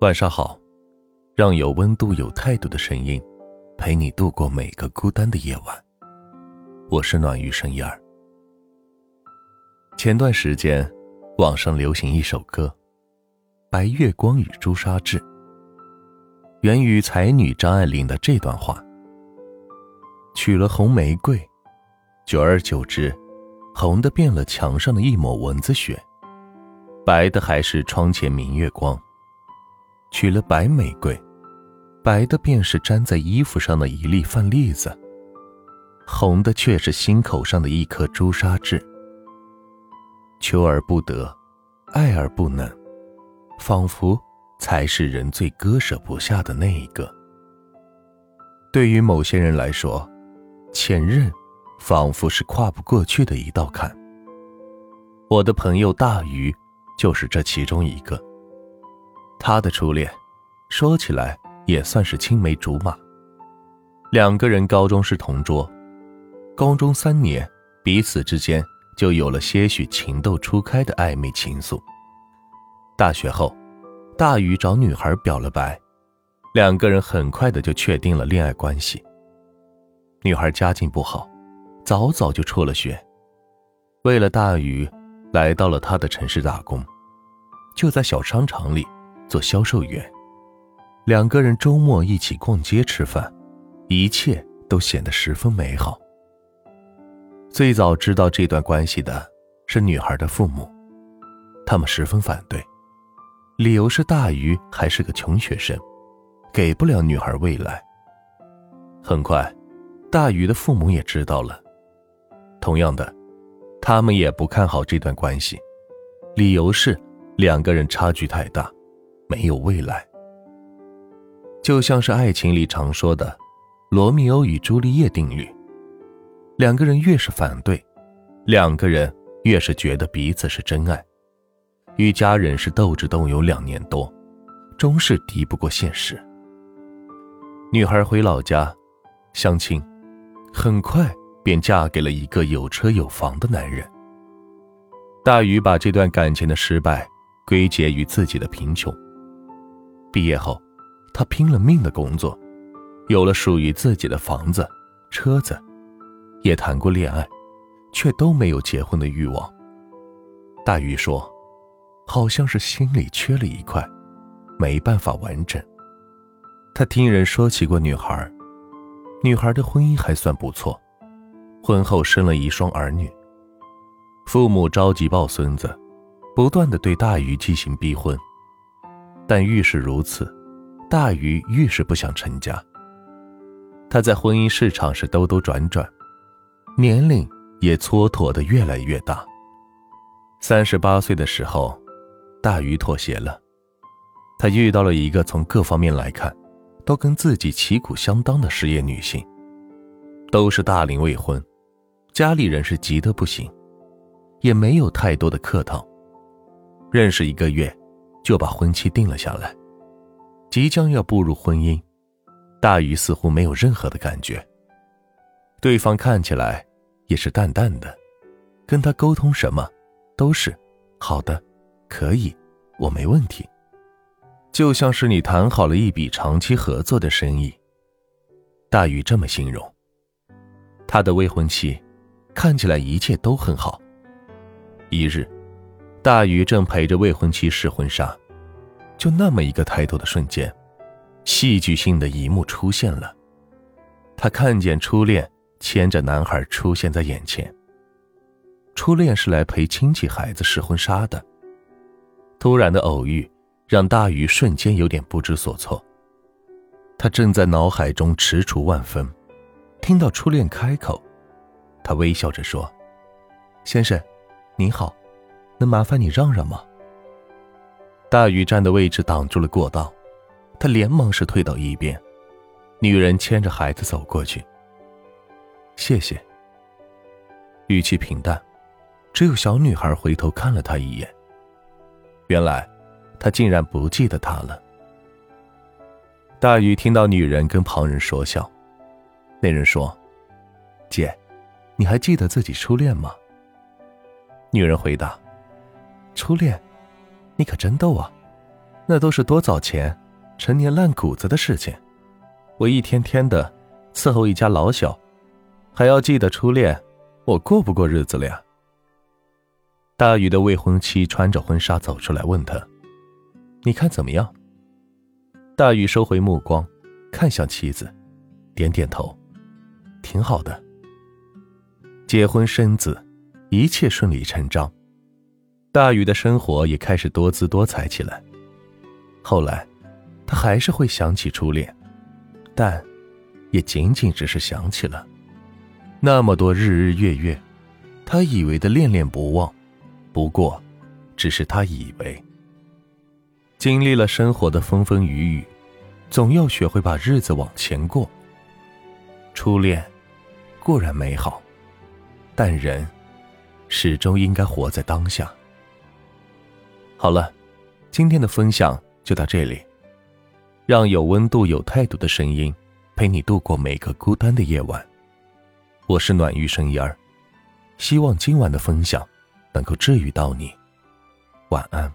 晚上好，让有温度、有态度的声音陪你度过每个孤单的夜晚。我是暖玉声音儿。前段时间，网上流行一首歌《白月光与朱砂痣》，源于才女张爱玲的这段话：“娶了红玫瑰，久而久之，红的变了墙上的一抹蚊子血。”白的还是窗前明月光。取了白玫瑰，白的便是粘在衣服上的一粒饭粒子。红的却是心口上的一颗朱砂痣。求而不得，爱而不能，仿佛才是人最割舍不下的那一个。对于某些人来说，前任仿佛是跨不过去的一道坎。我的朋友大鱼。就是这其中一个。他的初恋，说起来也算是青梅竹马。两个人高中是同桌，高中三年，彼此之间就有了些许情窦初开的暧昧情愫。大学后，大鱼找女孩表了白，两个人很快的就确定了恋爱关系。女孩家境不好，早早就辍了学，为了大鱼。来到了他的城市打工，就在小商场里做销售员。两个人周末一起逛街吃饭，一切都显得十分美好。最早知道这段关系的是女孩的父母，他们十分反对，理由是大鱼还是个穷学生，给不了女孩未来。很快，大鱼的父母也知道了，同样的。他们也不看好这段关系，理由是两个人差距太大，没有未来。就像是爱情里常说的“罗密欧与朱丽叶定律”，两个人越是反对，两个人越是觉得彼此是真爱，与家人是斗智斗勇两年多，终是敌不过现实。女孩回老家相亲，很快。便嫁给了一个有车有房的男人。大鱼把这段感情的失败归结于自己的贫穷。毕业后，他拼了命的工作，有了属于自己的房子、车子，也谈过恋爱，却都没有结婚的欲望。大鱼说：“好像是心里缺了一块，没办法完整。”他听人说起过女孩，女孩的婚姻还算不错。婚后生了一双儿女，父母着急抱孙子，不断的对大鱼进行逼婚，但越是如此，大鱼越是不想成家。他在婚姻市场是兜兜转转，年龄也蹉跎的越来越大。三十八岁的时候，大鱼妥协了，他遇到了一个从各方面来看，都跟自己旗鼓相当的事业女性，都是大龄未婚。家里人是急得不行，也没有太多的客套。认识一个月，就把婚期定了下来。即将要步入婚姻，大鱼似乎没有任何的感觉。对方看起来也是淡淡的，跟他沟通什么，都是好的，可以，我没问题。就像是你谈好了一笔长期合作的生意。大鱼这么形容，他的未婚妻。看起来一切都很好。一日，大鱼正陪着未婚妻试婚纱，就那么一个抬头的瞬间，戏剧性的一幕出现了。他看见初恋牵着男孩出现在眼前。初恋是来陪亲戚孩子试婚纱的。突然的偶遇让大鱼瞬间有点不知所措。他正在脑海中踟蹰万分，听到初恋开口。他微笑着说：“先生，你好，能麻烦你让让吗？”大鱼站的位置挡住了过道，他连忙是退到一边。女人牵着孩子走过去。谢谢。语气平淡，只有小女孩回头看了他一眼。原来，他竟然不记得他了。大鱼听到女人跟旁人说笑，那人说：“姐。”你还记得自己初恋吗？女人回答：“初恋，你可真逗啊！那都是多早前陈年烂谷子的事情。我一天天的伺候一家老小，还要记得初恋，我过不过日子了呀？大宇的未婚妻穿着婚纱走出来，问他：“你看怎么样？”大宇收回目光，看向妻子，点点头：“挺好的。”结婚生子，一切顺理成章。大宇的生活也开始多姿多彩起来。后来，他还是会想起初恋，但也仅仅只是想起了。那么多日日月月，他以为的恋恋不忘。不过，只是他以为。经历了生活的风风雨雨，总要学会把日子往前过。初恋固然美好，但人始终应该活在当下。好了，今天的分享就到这里。让有温度、有态度的声音陪你度过每个孤单的夜晚。我是暖玉声音儿，希望今晚的分享。能够治愈到你，晚安。